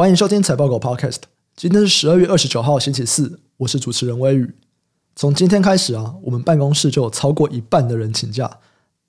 欢迎收听财报狗 Podcast。今天是十二月二十九号，星期四。我是主持人威宇。从今天开始啊，我们办公室就有超过一半的人请假，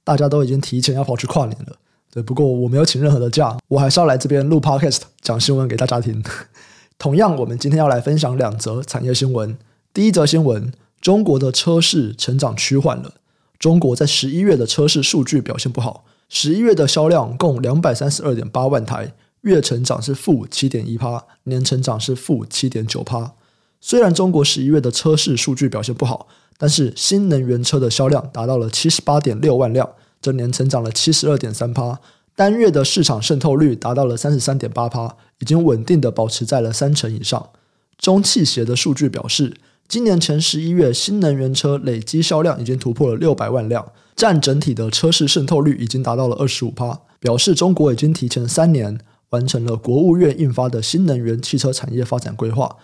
大家都已经提前要跑去跨年了。对，不过我没有请任何的假，我还是要来这边录 Podcast 讲新闻给大家听。同样，我们今天要来分享两则产业新闻。第一则新闻：中国的车市成长趋缓了。中国在十一月的车市数据表现不好，十一月的销量共两百三十二点八万台。月成长是负七点一趴，年成长是负七点九趴。虽然中国十一月的车市数据表现不好，但是新能源车的销量达到了七十八点六万辆，这年成长了七十二点三趴。单月的市场渗透率达到了三十三点八趴，已经稳定的保持在了三成以上。中汽协的数据表示，今年前十一月新能源车累计销量已经突破了六百万辆，占整体的车市渗透率已经达到了二十五趴，表示中国已经提前三年。完成了国务院印发的新能源汽车产业发展规划，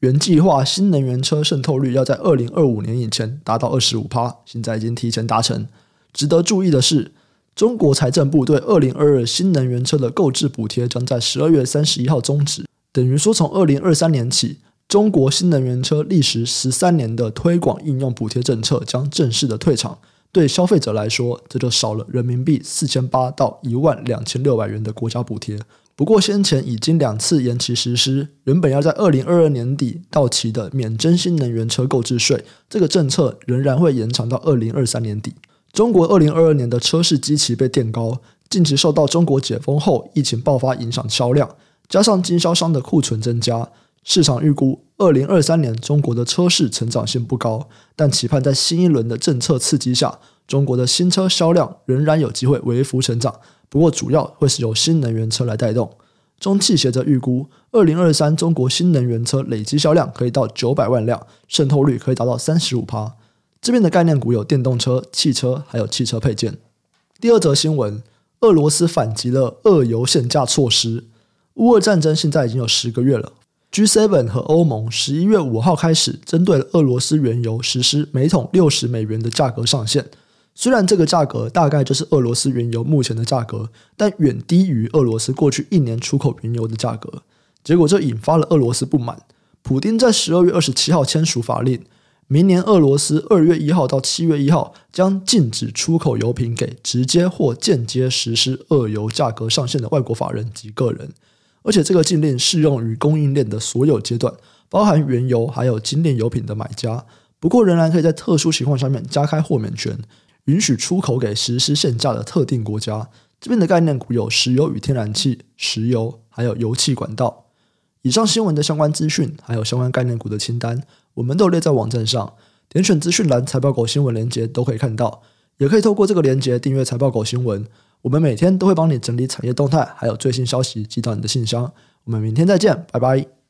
原计划新能源车渗透率要在二零二五年以前达到二十五趴，现在已经提前达成。值得注意的是，中国财政部对二零二二新能源车的购置补贴将在十二月三十一号终止，等于说从二零二三年起，中国新能源车历时十三年的推广应用补贴政策将正式的退场。对消费者来说，这就少了人民币四千八到一万两千六百元的国家补贴。不过，先前已经两次延期实施，原本要在二零二二年底到期的免征新能源车购置税，这个政策仍然会延长到二零二三年底。中国二零二二年的车市基期被垫高，近期受到中国解封后疫情爆发影响销量，加上经销商的库存增加，市场预估二零二三年中国的车市成长性不高，但期盼在新一轮的政策刺激下，中国的新车销量仍然有机会微幅成长。不过，主要会是由新能源车来带动。中汽协则预估，二零二三中国新能源车累计销量可以到九百万辆，渗透率可以达到三十五趴。这边的概念股有电动车、汽车，还有汽车配件。第二则新闻：俄罗斯反击了俄油限价措施。乌俄战争现在已经有十个月了，G7 和欧盟十一月五号开始针对俄罗斯原油实施每桶六十美元的价格上限。虽然这个价格大概就是俄罗斯原油目前的价格，但远低于俄罗斯过去一年出口原油的价格。结果这引发了俄罗斯不满。普丁在十二月二十七号签署法令，明年俄罗斯二月一号到七月一号将禁止出口油品给直接或间接实施俄油价格上限的外国法人及个人。而且这个禁令适用于供应链的所有阶段，包含原油还有精炼油品的买家。不过仍然可以在特殊情况下面加开豁免权。允许出口给实施限价的特定国家。这边的概念股有石油与天然气、石油，还有油气管道。以上新闻的相关资讯，还有相关概念股的清单，我们都列在网站上。点选资讯栏财报狗新闻连接都可以看到，也可以透过这个连接订阅财报狗新闻。我们每天都会帮你整理产业动态，还有最新消息寄到你的信箱。我们明天再见，拜拜。